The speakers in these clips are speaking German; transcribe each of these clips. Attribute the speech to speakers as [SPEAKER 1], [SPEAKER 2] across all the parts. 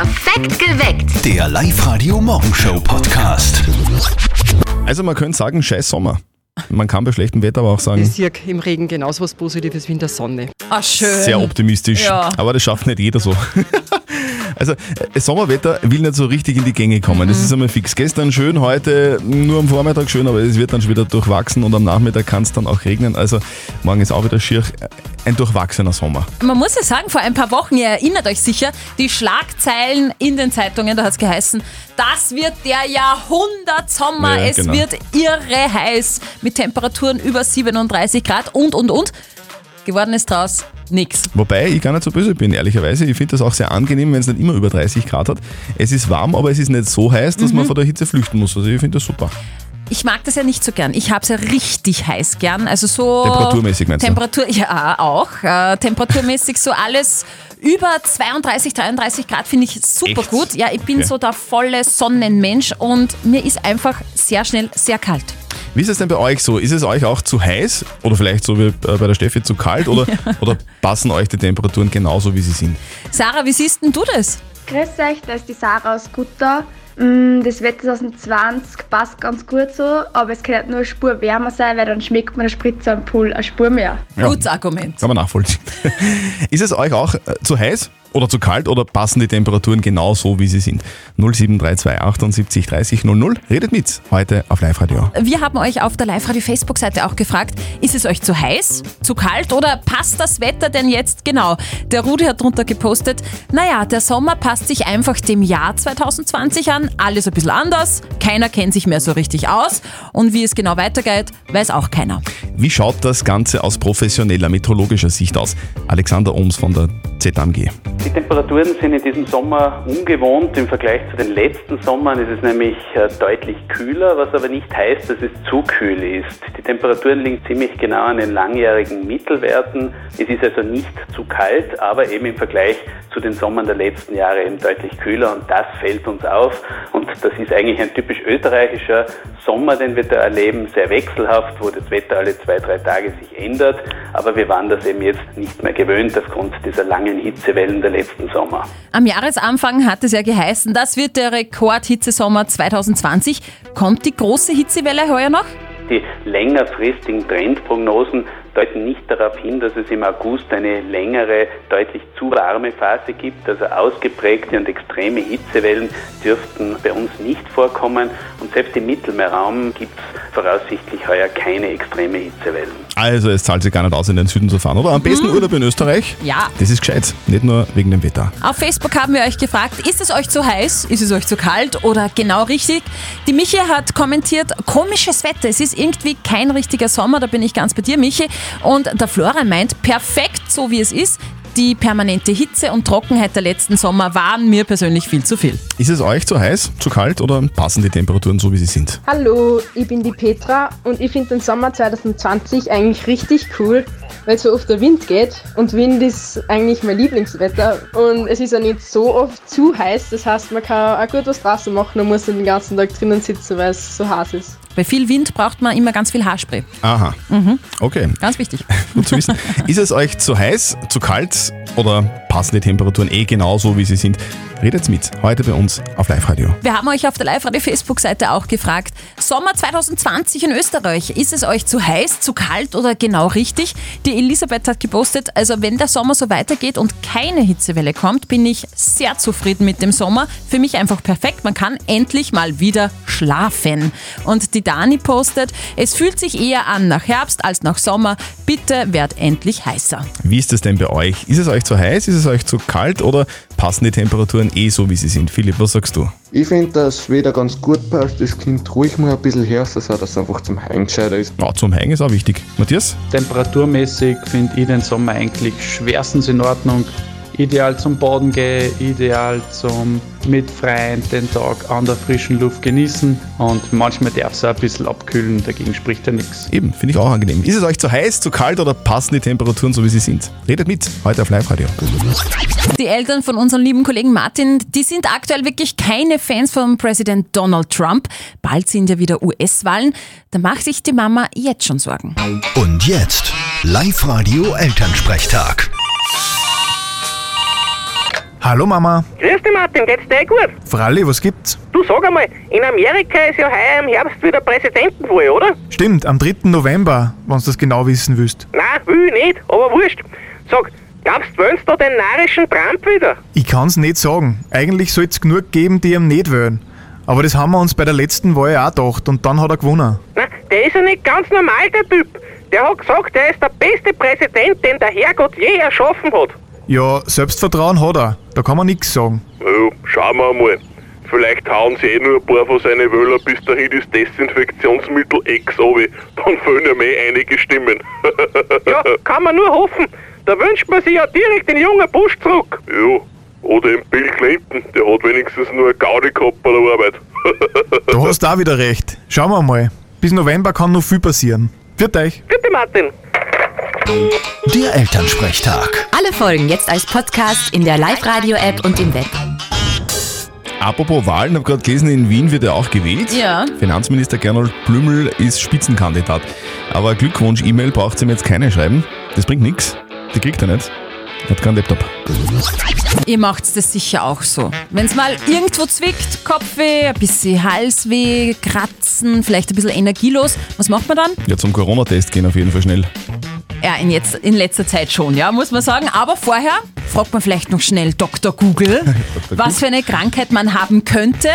[SPEAKER 1] Perfekt geweckt.
[SPEAKER 2] Der Live-Radio Morgenshow Podcast.
[SPEAKER 3] Also man könnte sagen, scheiß Sommer. Man kann bei schlechtem Wetter aber auch sagen,
[SPEAKER 4] Ich sehe im Regen genauso was Positives wie in der Sonne.
[SPEAKER 5] Ah, schön.
[SPEAKER 3] sehr optimistisch.
[SPEAKER 5] Ja.
[SPEAKER 3] Aber das schafft nicht jeder so. Also äh, Sommerwetter will nicht so richtig in die Gänge kommen. Das ist einmal fix. Gestern schön, heute nur am Vormittag schön, aber es wird dann schon wieder durchwachsen und am Nachmittag kann es dann auch regnen. Also morgen ist auch wieder schier ein durchwachsener Sommer.
[SPEAKER 5] Man muss ja sagen, vor ein paar Wochen, ihr erinnert euch sicher, die Schlagzeilen in den Zeitungen, da hat es geheißen, das wird der Jahrhundertsommer,
[SPEAKER 3] Ja,
[SPEAKER 5] es
[SPEAKER 3] genau.
[SPEAKER 5] wird irre heiß mit Temperaturen über 37 Grad und, und, und. Geworden ist draus nix.
[SPEAKER 3] Wobei ich gar nicht so böse bin, ehrlicherweise. Ich finde das auch sehr angenehm, wenn es nicht immer über 30 Grad hat. Es ist warm, aber es ist nicht so heiß, dass man vor der Hitze flüchten muss. Also ich finde das super.
[SPEAKER 5] Ich mag das ja nicht so gern. Ich habe es ja richtig heiß gern. Also so.
[SPEAKER 3] Temperaturmäßig meinst du?
[SPEAKER 5] Temperatur, ja, auch. Äh, temperaturmäßig so alles über 32, 33 Grad finde ich super
[SPEAKER 3] Echt?
[SPEAKER 5] gut. Ja, ich bin
[SPEAKER 3] Okay.
[SPEAKER 5] so der volle Sonnenmensch und mir ist einfach sehr schnell sehr kalt.
[SPEAKER 3] Wie ist es denn bei euch so? Ist es euch auch zu heiß oder vielleicht so wie äh, bei der Steffi zu kalt oder, oder passen euch die Temperaturen genauso, wie sie sind?
[SPEAKER 5] Sarah, wie siehst denn du das?
[SPEAKER 6] Grüß euch, da ist die Sarah aus Gutta. Mm, Das Wetter 2020 passt ganz gut so, aber es kann halt nur eine Spur wärmer sein, weil dann schmeckt man der Spritze am Pool eine Spur mehr.
[SPEAKER 3] Ja.
[SPEAKER 5] Gutes Argument.
[SPEAKER 3] Kann man nachvollziehen. ist es euch auch äh, zu heiß oder zu kalt oder passen die Temperaturen genau so, wie sie sind? 0732 78 30 00. Redet mit heute auf Live-Radio.
[SPEAKER 5] Wir haben euch auf der Live-Radio-Facebook-Seite auch gefragt, ist es euch zu heiß, zu kalt oder passt das Wetter denn jetzt genau? Der Rudi hat drunter gepostet, naja, der Sommer passt sich einfach dem Jahr 2020 an, alles ein bisschen anders, keiner kennt sich mehr so richtig aus und wie es genau weitergeht, weiß auch keiner.
[SPEAKER 3] Wie schaut das Ganze aus professioneller meteorologischer Sicht aus? Alexander Ohms von der ZAMG.
[SPEAKER 7] Die Temperaturen sind in diesem Sommer ungewohnt im Vergleich zu den letzten Sommern. Es ist nämlich äh, deutlich kühler, was aber nicht heißt, dass es zu kühl ist. Die Temperaturen liegen ziemlich genau an den langjährigen Mittelwerten. Es ist also nicht zu kalt, aber eben im Vergleich zu den Sommern der letzten Jahre eben deutlich kühler und das fällt uns auf. Und das ist eigentlich ein typisch österreichischer Sommer, den wir da erleben, sehr wechselhaft, wo das Wetter alle zwei, drei Tage sich ändert. Aber wir waren das eben jetzt nicht mehr gewöhnt aufgrund dieser langen Hitzewellen der letzten Sommer.
[SPEAKER 5] Am Jahresanfang hat es ja geheißen, das wird der Rekordhitzesommer 2020. Kommt die große Hitzewelle heuer noch?
[SPEAKER 7] Die längerfristigen Trendprognosen deuten nicht darauf hin, dass es im August eine längere, deutlich zu warme Phase gibt. Also ausgeprägte und extreme Hitzewellen dürften bei uns nicht vorkommen. Und selbst im Mittelmeerraum gibt es voraussichtlich heuer keine extreme Hitzewellen.
[SPEAKER 3] Also es zahlt sich gar nicht aus, in den Süden zu fahren, oder? Am besten Urlaub in Österreich?
[SPEAKER 5] Ja.
[SPEAKER 3] Das ist gescheit, nicht nur wegen dem Wetter.
[SPEAKER 5] Auf Facebook haben wir euch gefragt, ist es euch zu heiß, ist es euch zu kalt oder genau richtig? Die Michi hat kommentiert, komisches Wetter, es ist irgendwie kein richtiger Sommer, da bin ich ganz bei dir, Michi. Und der Florian meint, perfekt so wie es ist. Die permanente Hitze und Trockenheit der letzten Sommer waren mir persönlich viel zu viel.
[SPEAKER 3] Ist es euch zu heiß, zu kalt oder passen die Temperaturen so, wie sie sind?
[SPEAKER 8] Hallo, ich bin die Petra und ich finde den Sommer 2020 eigentlich richtig cool, weil so oft der Wind geht und Wind ist eigentlich mein Lieblingswetter und es ist ja nicht so oft zu heiß, das heißt man kann auch gut was draußen machen und muss nicht den ganzen Tag drinnen sitzen, weil es so heiß ist.
[SPEAKER 5] Bei viel Wind braucht man immer ganz viel Haarspray.
[SPEAKER 3] Aha. Okay,
[SPEAKER 5] Ganz wichtig.
[SPEAKER 3] gut zu wissen. ist es euch zu heiß, zu kalt oder passen die Temperaturen eh genau so, wie sie sind? Redet mit heute bei uns auf Live-Radio.
[SPEAKER 5] Wir haben euch auf der Live-Radio-Facebook-Seite auch gefragt, Sommer 2020 in Österreich, ist es euch zu heiß, zu kalt oder genau richtig? Die Elisabeth hat gepostet, also wenn der Sommer so weitergeht und keine Hitzewelle kommt, bin ich sehr zufrieden mit dem Sommer. Für mich einfach perfekt, man kann endlich mal wieder schlafen. Und die Dani postet, es fühlt sich eher an nach Herbst als nach Sommer, bitte werd endlich heißer.
[SPEAKER 3] Wie ist es denn bei euch? Ist es euch zu heiß, ist es euch zu kalt oder passen die Temperaturen eh so, wie sie sind? Philipp, was sagst du?
[SPEAKER 9] Ich finde, dass das Wetter ganz gut passt. Es kommt ruhig mal ein bisschen her, so dass es einfach zum Heim gescheiter ist.
[SPEAKER 3] Ja, zum Hängen ist auch wichtig. Matthias?
[SPEAKER 10] Temperaturmäßig finde ich den Sommer eigentlich schwerstens in Ordnung. Ideal zum Baden gehen, ideal zum mit Freien den Tag an der frischen Luft genießen und manchmal darf es auch ein bisschen abkühlen, dagegen spricht ja nichts.
[SPEAKER 3] Eben, finde ich auch angenehm. Ist es euch zu heiß, zu kalt oder passen die Temperaturen so, wie sie sind? Redet mit, heute auf Live-Radio.
[SPEAKER 5] Die Eltern von unserem lieben Kollegen Martin, die sind aktuell wirklich keine Fans von Präsident Donald Trump. Bald sind ja wieder US-Wahlen. Da macht sich die Mama jetzt schon Sorgen.
[SPEAKER 2] Und jetzt Live-Radio Elternsprechtag.
[SPEAKER 1] Hallo Mama.
[SPEAKER 11] Grüß dich Martin, geht's dir eh gut?
[SPEAKER 1] Fralli, was gibt's?
[SPEAKER 11] Du sag einmal, in Amerika ist ja heuer im Herbst wieder Präsidentenwahl, oder?
[SPEAKER 1] Stimmt, am 3. November, wenn du das genau wissen willst.
[SPEAKER 11] Nein, will ich nicht, aber wurscht. Sag, glaubst du, wählst du den narischen Trump wieder?
[SPEAKER 1] Ich kann's nicht sagen. Eigentlich soll's genug geben, die ihm nicht wählen. Aber das haben wir uns bei der letzten Wahl auch gedacht und dann hat er gewonnen.
[SPEAKER 11] Na, der ist ja nicht ganz normal, der Typ. Der hat gesagt, er ist der beste Präsident, den der Herrgott je erschaffen hat.
[SPEAKER 1] Ja, Selbstvertrauen hat er. Da kann man nichts sagen.
[SPEAKER 12] Ja, schauen wir mal. Vielleicht hauen sie eh nur ein paar von seinen Wöller bis dahin das Desinfektionsmittel X runter. Dann fehlen ja eh einige Stimmen.
[SPEAKER 11] Ja, kann man nur hoffen. Da wünscht man sich ja direkt den jungen Busch zurück.
[SPEAKER 12] Ja, oder den Bill Clinton, der hat wenigstens nur eine Gaudi gehabt bei der Arbeit.
[SPEAKER 1] Du hast auch wieder recht. Schauen wir mal. Bis November kann noch viel passieren. Viert euch.
[SPEAKER 11] Bitte, Martin.
[SPEAKER 2] Der Elternsprechtag.
[SPEAKER 13] Alle Folgen jetzt als Podcast in der Live-Radio-App und im Web.
[SPEAKER 3] Apropos Wahlen, habe gerade gelesen, in Wien wird er auch gewählt.
[SPEAKER 5] Ja.
[SPEAKER 3] Finanzminister Gernot Blümel ist Spitzenkandidat. Aber Glückwunsch-E-Mail braucht ihm jetzt keine schreiben. Das bringt nichts. Die kriegt er nicht. Hat keinen Laptop.
[SPEAKER 5] Ihr macht das sicher auch so. Wenn es mal irgendwo zwickt, Kopfweh, ein bisschen Halsweh, Kratzen, vielleicht ein bisschen energielos, was macht man dann?
[SPEAKER 3] Ja, zum Corona-Test gehen auf jeden Fall schnell.
[SPEAKER 5] Ja, in, jetzt, in letzter Zeit schon, ja, muss man sagen. Aber vorher fragt man vielleicht noch schnell Dr. Google, was für eine Krankheit man haben könnte.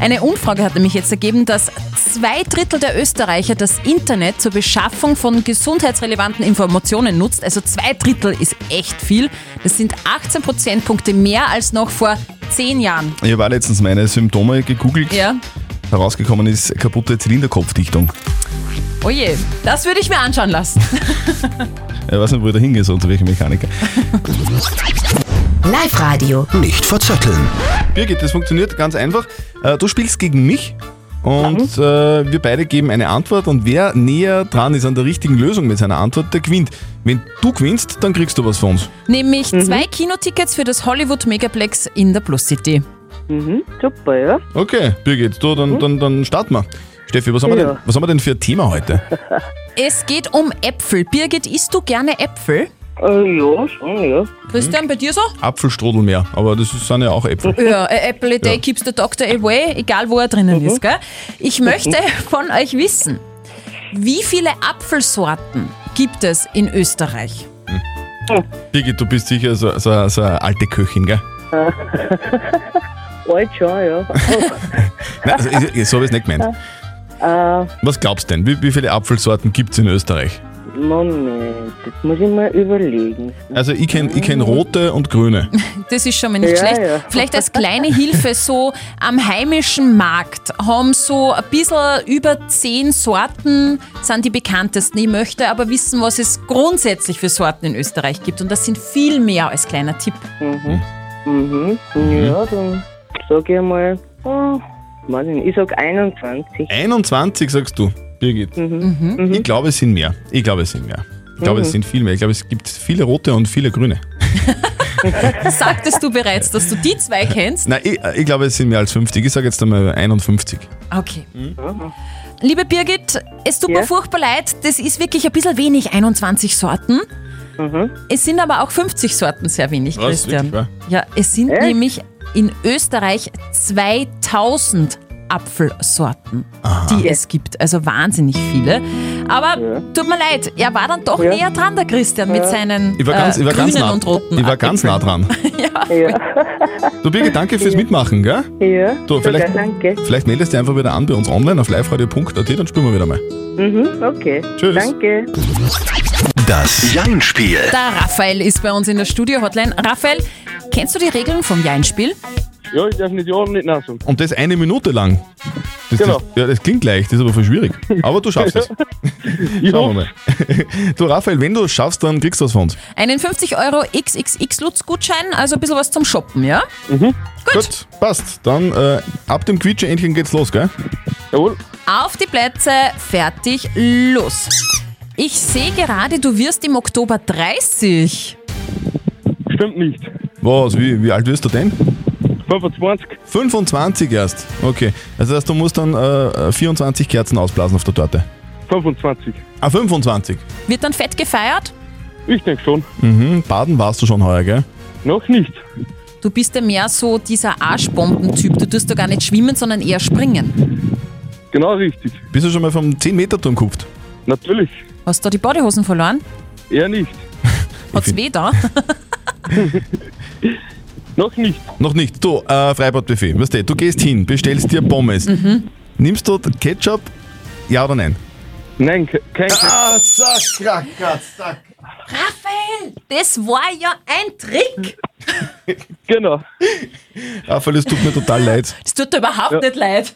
[SPEAKER 5] Eine Umfrage hat nämlich jetzt ergeben, dass zwei Drittel der Österreicher das Internet zur Beschaffung von gesundheitsrelevanten Informationen nutzt. Also zwei Drittel ist echt viel. Das sind 18 Prozentpunkte mehr als noch vor zehn Jahren.
[SPEAKER 3] Ich habe auch letztens meine Symptome gegoogelt.
[SPEAKER 5] Ja.
[SPEAKER 3] Herausgekommen ist kaputte Zylinderkopfdichtung.
[SPEAKER 5] Oh je, das würde ich mir anschauen lassen.
[SPEAKER 3] Ich weiß nicht, wo ich da hingehe, so zu welchem Mechaniker.
[SPEAKER 13] Live-Radio.
[SPEAKER 2] Nicht verzetteln.
[SPEAKER 3] Birgit, das funktioniert ganz einfach. Äh, Du spielst gegen mich und äh, wir beide geben eine Antwort und wer näher dran ist an der richtigen Lösung mit seiner Antwort, der gewinnt. Wenn du gewinnst, dann kriegst du was von uns.
[SPEAKER 5] Nämlich zwei Kinotickets für das Hollywood Megaplex in der Plus City.
[SPEAKER 14] Mhm, super, ja.
[SPEAKER 3] Okay, Birgit, du, dann, dann, dann starten wir. Steffi, was haben, wir
[SPEAKER 14] Ja.
[SPEAKER 3] denn, was haben wir denn für ein Thema heute?
[SPEAKER 5] Es geht um Äpfel. Birgit, isst du gerne Äpfel?
[SPEAKER 14] Äh, ja, schon, ja.
[SPEAKER 5] Christian, bei dir so?
[SPEAKER 3] Apfelstrudel mehr, aber das sind ja auch Äpfel.
[SPEAKER 5] Ja, a apple a day
[SPEAKER 3] Ja.
[SPEAKER 5] keeps the doctor away, egal wo er drinnen ist. Gell? Ich möchte von euch wissen, wie viele Apfelsorten gibt es in Österreich?
[SPEAKER 3] Birgit, du bist sicher so, so, so eine alte Köchin, gell?
[SPEAKER 14] Alt schon, ja.
[SPEAKER 3] Nein, also, ich- so habe ich es nicht gemeint.
[SPEAKER 14] äh,
[SPEAKER 3] Was glaubst du denn? Wie, wie viele Apfelsorten gibt es in Österreich?
[SPEAKER 14] Moment, das muss ich mal überlegen.
[SPEAKER 3] Also ich kenne ich kenn rote und grüne.
[SPEAKER 5] Das ist schon mal nicht
[SPEAKER 14] Ja,
[SPEAKER 5] schlecht.
[SPEAKER 14] ja.
[SPEAKER 5] Vielleicht als kleine Hilfe, so am heimischen Markt haben so ein bisschen über zehn Sorten, sind die bekanntesten. Ich möchte aber wissen, was es grundsätzlich für Sorten in Österreich gibt. Und das sind viel mehr als kleiner Tipp.
[SPEAKER 14] Mhm. Mhm. Ja, dann sag ich mal, oh, weiß ich, nicht, ich sag 21.
[SPEAKER 3] 21 sagst du, Birgit.
[SPEAKER 14] Mhm.
[SPEAKER 3] Ich glaube, es sind mehr. Ich glaube, es sind mehr. Ich glaube, es
[SPEAKER 14] Mhm.
[SPEAKER 3] sind viel mehr. Ich glaube, es gibt viele rote und viele grüne.
[SPEAKER 5] Sagtest du bereits, dass du die zwei kennst?
[SPEAKER 3] Nein, ich, ich glaube, es sind mehr als 50. Ich sage jetzt einmal 51.
[SPEAKER 5] Okay. Liebe Birgit, es tut
[SPEAKER 14] Ja?
[SPEAKER 5] mir furchtbar leid, das ist wirklich ein bisschen wenig, 21 Sorten.
[SPEAKER 14] Mhm.
[SPEAKER 5] Es sind aber auch 50 Sorten sehr wenig,
[SPEAKER 3] Was,
[SPEAKER 5] Christian.
[SPEAKER 3] wirklich,
[SPEAKER 5] Ja, es sind
[SPEAKER 14] Echt?
[SPEAKER 5] nämlich in Österreich 2000 Apfelsorten, die es gibt. Also wahnsinnig viele. Aber tut mir leid, er war dann doch
[SPEAKER 14] Ja.
[SPEAKER 5] näher dran, der Christian, mit seinen
[SPEAKER 3] Ich war ganz,
[SPEAKER 5] äh,
[SPEAKER 3] ich war ganz
[SPEAKER 5] grünen
[SPEAKER 3] nah,
[SPEAKER 5] und roten
[SPEAKER 3] ich war ganz nah dran.
[SPEAKER 14] Ja,
[SPEAKER 3] Du Birgit, danke fürs Mitmachen, gell?
[SPEAKER 14] ja.
[SPEAKER 3] Du, vielleicht,
[SPEAKER 14] Sogar, danke.
[SPEAKER 3] vielleicht meldest du dich einfach wieder an bei uns online auf liveradio.at, dann spielen wir wieder mal.
[SPEAKER 14] Mhm, okay.
[SPEAKER 3] Tschüss.
[SPEAKER 14] Danke.
[SPEAKER 2] Das Jein-Spiel.
[SPEAKER 5] Der Raphael ist bei uns in der Studio-Hotline. Raphael, kennst du die Regeln vom Jein-Spiel?
[SPEAKER 12] Ja, ich darf nicht ja und nicht nein sagen.
[SPEAKER 3] Und das eine Minute lang. Das,
[SPEAKER 12] Genau.
[SPEAKER 3] das, ja, das klingt leicht, das ist aber voll schwierig. Aber du schaffst es. Schauen wir mal. Du, Raphael, wenn du es schaffst, dann kriegst du was von uns.
[SPEAKER 5] Einen 50 Euro XXX-Lutz-Gutschein, also ein bisschen was zum Shoppen, ja?
[SPEAKER 3] Gut, passt. Dann äh, ab dem Quietscheentchen geht's los, gell?
[SPEAKER 12] Jawohl.
[SPEAKER 5] Auf die Plätze, fertig, los. Ich sehe gerade, du wirst im Oktober 30.
[SPEAKER 12] Stimmt nicht.
[SPEAKER 3] Was, wie, wie alt wirst du denn?
[SPEAKER 12] 25.
[SPEAKER 3] 25 erst. Okay. Also das heißt, du musst dann äh, 24 Kerzen ausblasen auf der Torte.
[SPEAKER 12] 25.
[SPEAKER 3] Ah, 25.
[SPEAKER 5] Wird dann fett gefeiert?
[SPEAKER 12] Ich denke schon.
[SPEAKER 3] Mhm. Baden warst du schon heuer, gell?
[SPEAKER 12] Noch nicht.
[SPEAKER 5] du bist ja mehr so dieser Arschbombentyp. Du tust da gar nicht schwimmen, sondern eher springen.
[SPEAKER 15] Genau richtig.
[SPEAKER 3] Bist du schon mal vom 10-Meter-Turm gekupft?
[SPEAKER 15] Natürlich.
[SPEAKER 5] Hast du da die Bodyhosen verloren?
[SPEAKER 15] Eher nicht.
[SPEAKER 5] Hat's weh da?
[SPEAKER 15] Noch nicht.
[SPEAKER 3] Noch nicht. Du, äh, Freibadbuffet, weißt du, du gehst hin, bestellst dir Pommes.
[SPEAKER 5] Mhm.
[SPEAKER 3] Nimmst du Ketchup? Ja oder nein?
[SPEAKER 15] Nein, ke- kein
[SPEAKER 3] Ah, sag, sag, sag.
[SPEAKER 5] Raphael, das war ja ein Trick.
[SPEAKER 15] Genau.
[SPEAKER 3] Raphael, es tut mir total leid.
[SPEAKER 5] Das tut dir überhaupt nicht leid.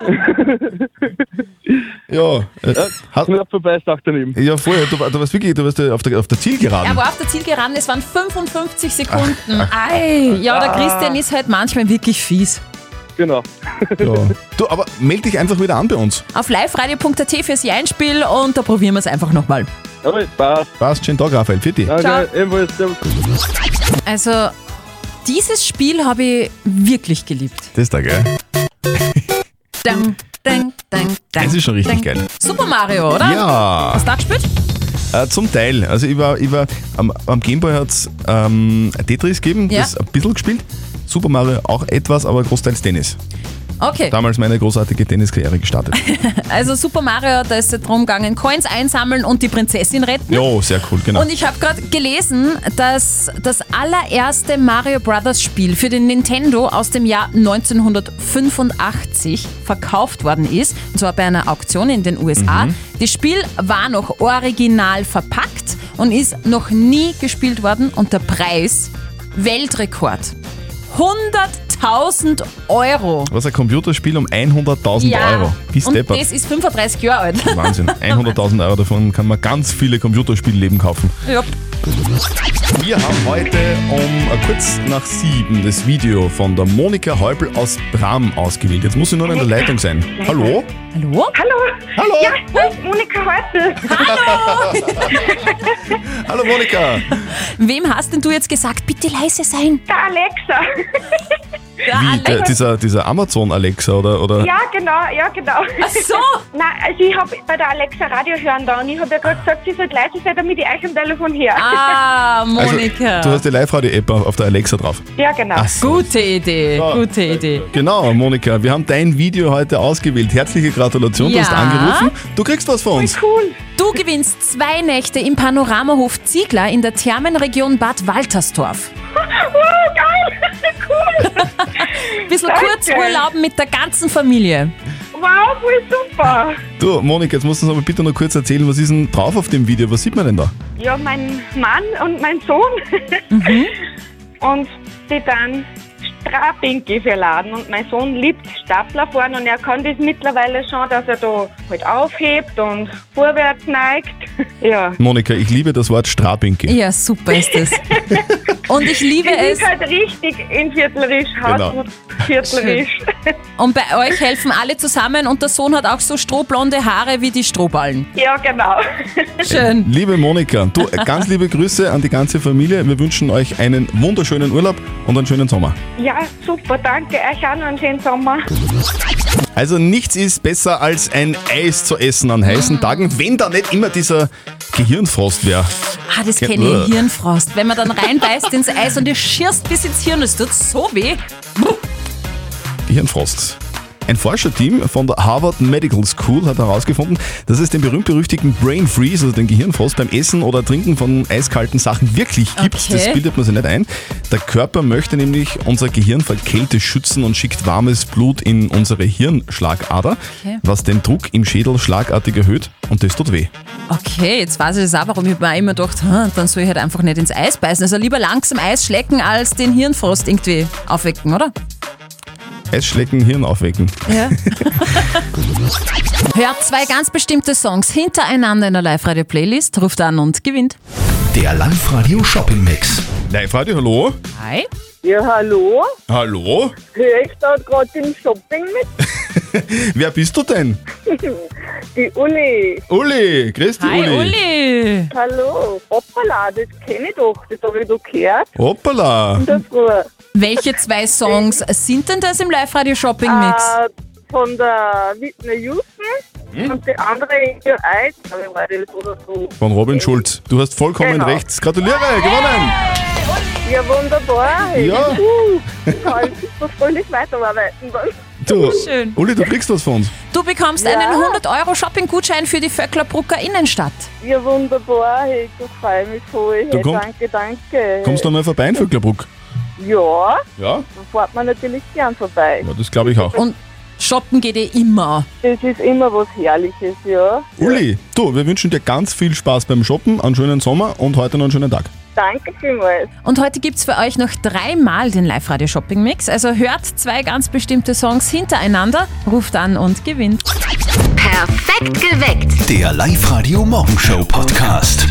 [SPEAKER 3] Ja, äh, hat,
[SPEAKER 15] Knapp vorbei, sagt daneben.
[SPEAKER 3] ja vorher, du, du warst wirklich, du warst auf der, auf der Zielgeraden.
[SPEAKER 5] Er war auf der Zielgeraden, es waren 55 Sekunden.
[SPEAKER 3] Ach,
[SPEAKER 5] Ei, ja, der Christian ist halt manchmal wirklich fies.
[SPEAKER 15] Genau.
[SPEAKER 3] Ja. Du, aber melde dich einfach wieder an bei uns.
[SPEAKER 5] Auf liveradio.at fürs Jeinspiel und da probieren wir es einfach nochmal.
[SPEAKER 15] Jawohl, passt.
[SPEAKER 3] Passt, schönen Tag, Raphael. Für dich.
[SPEAKER 15] Danke, ebenfalls. Servus.
[SPEAKER 5] Also, dieses Spiel habe ich wirklich geliebt.
[SPEAKER 3] Das ist da, gell?
[SPEAKER 5] Dang, dang, dang, dang,
[SPEAKER 3] Das ist schon richtig
[SPEAKER 5] dang.
[SPEAKER 3] geil.
[SPEAKER 5] Super Mario, oder?
[SPEAKER 3] Ja.
[SPEAKER 5] Hast du da gespielt?
[SPEAKER 3] Äh, zum Teil. Also ich war, ich war am, am Gameboy hat es ähm, Tetris gegeben,
[SPEAKER 5] Ja.
[SPEAKER 3] das ein bisschen gespielt. Super Mario auch etwas, aber großteils Tennis.
[SPEAKER 5] Okay.
[SPEAKER 3] Damals meine großartige Tenniskarriere gestartet.
[SPEAKER 5] Also Super Mario, da ist es darum gegangen, Coins einsammeln und die Prinzessin retten.
[SPEAKER 3] jo, sehr cool, genau.
[SPEAKER 5] Und ich habe gerade gelesen, dass das allererste Mario Brothers Spiel für den Nintendo aus dem Jahr 1985 verkauft worden ist. Und zwar bei einer Auktion in den USA.
[SPEAKER 3] Mhm.
[SPEAKER 5] Das Spiel war noch original verpackt und ist noch nie gespielt worden. Und der Preis, Weltrekord. 100.000 Euro.
[SPEAKER 3] Was ein Computerspiel um 100.000 Euro. Bis
[SPEAKER 5] und
[SPEAKER 3] deppert.
[SPEAKER 5] das ist 35 Jahre alt.
[SPEAKER 3] Wahnsinn. 100.000 Euro davon kann man ganz viele Computerspielleben kaufen.
[SPEAKER 5] Ja.
[SPEAKER 3] Wir haben heute um kurz nach sieben das Video von der Monika Häupl aus Bram ausgewählt. Jetzt muss sie nur in der Leitung sein. Hallo?
[SPEAKER 5] Hallo?
[SPEAKER 16] Hallo.
[SPEAKER 3] Hallo.
[SPEAKER 16] Ja, das ist Monika Häupl.
[SPEAKER 5] Hallo.
[SPEAKER 3] Hallo Monika.
[SPEAKER 5] Wem hast denn du jetzt gesagt, bitte leise sein?
[SPEAKER 16] Der Alexa.
[SPEAKER 3] Wie, der, dieser, dieser Amazon Alexa oder? oder?
[SPEAKER 16] Ja, genau, ja, genau.
[SPEAKER 5] Ach so.
[SPEAKER 16] Nein, also ich habe bei der Alexa Radio hören da und ich habe ja gerade gesagt, sie soll leise sein, damit ich euch am Telefon höre.
[SPEAKER 5] Ah, Monika.
[SPEAKER 3] Also, du hast die Live-Radio-App auf der Alexa drauf.
[SPEAKER 16] ja, genau.
[SPEAKER 3] So.
[SPEAKER 5] Gute Idee, gute Idee.
[SPEAKER 3] Genau, Monika, wir haben dein Video heute ausgewählt. Herzliche Gratulation, du
[SPEAKER 5] Ja.
[SPEAKER 3] hast angerufen. Du kriegst was von uns.
[SPEAKER 16] Cool.
[SPEAKER 5] Du gewinnst zwei Nächte im Panoramahof Ziegler in der Thermenregion Bad Waltersdorf. Bisschen
[SPEAKER 16] Danke.
[SPEAKER 5] Kurzurlaub mit der ganzen Familie.
[SPEAKER 16] Wow, voll super.
[SPEAKER 3] Du, Monika, jetzt musst du uns aber bitte noch kurz erzählen, was ist denn drauf auf dem Video? Was sieht man denn da?
[SPEAKER 16] Ja, mein Mann und mein Sohn. Und die dann Strapinki verladen. Und mein Sohn liebt Stapler fahren und er kann das mittlerweile schon, dass er da halt aufhebt und vorwärts neigt. Ja.
[SPEAKER 3] Monika, ich liebe das Wort Strapinki.
[SPEAKER 5] Ja, super ist das. Und ich liebe
[SPEAKER 16] Das
[SPEAKER 5] es.
[SPEAKER 16] ist halt richtig in Viertlerisch,
[SPEAKER 3] Genau.
[SPEAKER 16] Viertlerisch.
[SPEAKER 5] Und bei euch helfen alle zusammen und der Sohn hat auch so strohblonde Haare wie die Strohballen.
[SPEAKER 16] Ja, genau.
[SPEAKER 5] Schön.
[SPEAKER 3] Liebe Monika, du, ganz liebe Grüße an die ganze Familie. Wir wünschen euch einen wunderschönen Urlaub und einen schönen Sommer.
[SPEAKER 16] Ja, super, danke. Euch auch noch einen schönen Sommer.
[SPEAKER 3] Also nichts ist besser als ein Eis zu essen an heißen Tagen, wenn da nicht immer dieser Gehirnfrost wäre.
[SPEAKER 5] Ah, das
[SPEAKER 3] Ja,
[SPEAKER 5] kenne ich. Hirnfrost. Wenn man dann reinbeißt ins Eis und ihr schierst bis ins Hirn, es tut so weh.
[SPEAKER 3] Gehirnfrost. Ein Forscherteam von der Harvard Medical School hat herausgefunden, dass es den berühmt-berüchtigten Brain Freeze, also den Gehirnfrost beim Essen oder Trinken von eiskalten Sachen wirklich gibt.
[SPEAKER 5] Okay.
[SPEAKER 3] Das bildet man sich nicht ein. Der Körper möchte nämlich unser Gehirn vor Kälte schützen und schickt warmes Blut in unsere Hirnschlagader,
[SPEAKER 5] Okay.
[SPEAKER 3] was den Druck im Schädel schlagartig erhöht und das tut weh.
[SPEAKER 5] Okay, jetzt weiß ich das auch, warum ich mir immer gedacht hm, dann soll ich halt einfach nicht ins Eis beißen. Also lieber langsam Eis schlecken, als den Hirnfrost irgendwie aufwecken, oder?
[SPEAKER 3] Eisschlecken, Hirn aufwecken.
[SPEAKER 5] Ja. Hört zwei ganz bestimmte Songs hintereinander in der Live-Radio-Playlist, ruft an und gewinnt.
[SPEAKER 2] Der Live-Radio Shopping Mix.
[SPEAKER 3] Live-Radio, hallo?
[SPEAKER 5] Hi.
[SPEAKER 17] Ja, hallo?
[SPEAKER 3] Hallo?
[SPEAKER 17] Höre ich da gerade im Shopping mit?
[SPEAKER 3] Wer bist du denn?
[SPEAKER 17] Die Uli.
[SPEAKER 3] Uli, grüß dich
[SPEAKER 5] Hi,
[SPEAKER 3] Uli.
[SPEAKER 5] Uli.
[SPEAKER 17] Hallo. Hoppala, das kenne ich doch. Das habe ich doch gehört.
[SPEAKER 3] Hoppala.
[SPEAKER 17] In der Früh.
[SPEAKER 5] Welche zwei Songs sind denn das im Live-Radio-Shopping-Mix?
[SPEAKER 17] Äh, von der Whitney Houston
[SPEAKER 3] Hm?
[SPEAKER 17] und die andere in Your Eyes, glaube ich, war das oder so.
[SPEAKER 3] Von Robin Schulz. Du hast vollkommen
[SPEAKER 17] Genau.
[SPEAKER 3] recht. Gratuliere, gewonnen!
[SPEAKER 17] Ja, wunderbar.
[SPEAKER 3] Ja.
[SPEAKER 17] Uh, ich kann so fröhlich weiterarbeiten dann.
[SPEAKER 3] Du,
[SPEAKER 5] Schön.
[SPEAKER 3] Uli, du kriegst was von uns.
[SPEAKER 5] Du bekommst
[SPEAKER 17] Ja.
[SPEAKER 5] einen 100-Euro-Shopping-Gutschein für die Vöcklerbrucker Innenstadt.
[SPEAKER 17] Ja, wunderbar. Hey, ich freue mich voll.
[SPEAKER 3] Du
[SPEAKER 17] Hey,
[SPEAKER 3] komm-
[SPEAKER 17] danke, danke.
[SPEAKER 3] Kommst du mal vorbei in Vöcklerbruck?
[SPEAKER 17] Ja,
[SPEAKER 3] Ja?
[SPEAKER 17] dann fährt man natürlich gern vorbei.
[SPEAKER 3] Ja, das glaube ich auch.
[SPEAKER 5] Und shoppen geht eh immer.
[SPEAKER 17] Das ist immer was Herrliches, ja.
[SPEAKER 3] Uli, du, wir wünschen dir ganz viel Spaß beim Shoppen, einen schönen Sommer und heute noch einen schönen Tag.
[SPEAKER 17] Danke vielmals.
[SPEAKER 5] Und heute gibt's für euch noch dreimal den Live-Radio-Shopping-Mix. Also hört zwei ganz bestimmte Songs hintereinander, ruft an und gewinnt.
[SPEAKER 13] Perfekt geweckt.
[SPEAKER 2] Der Live-Radio Morgenshow Podcast.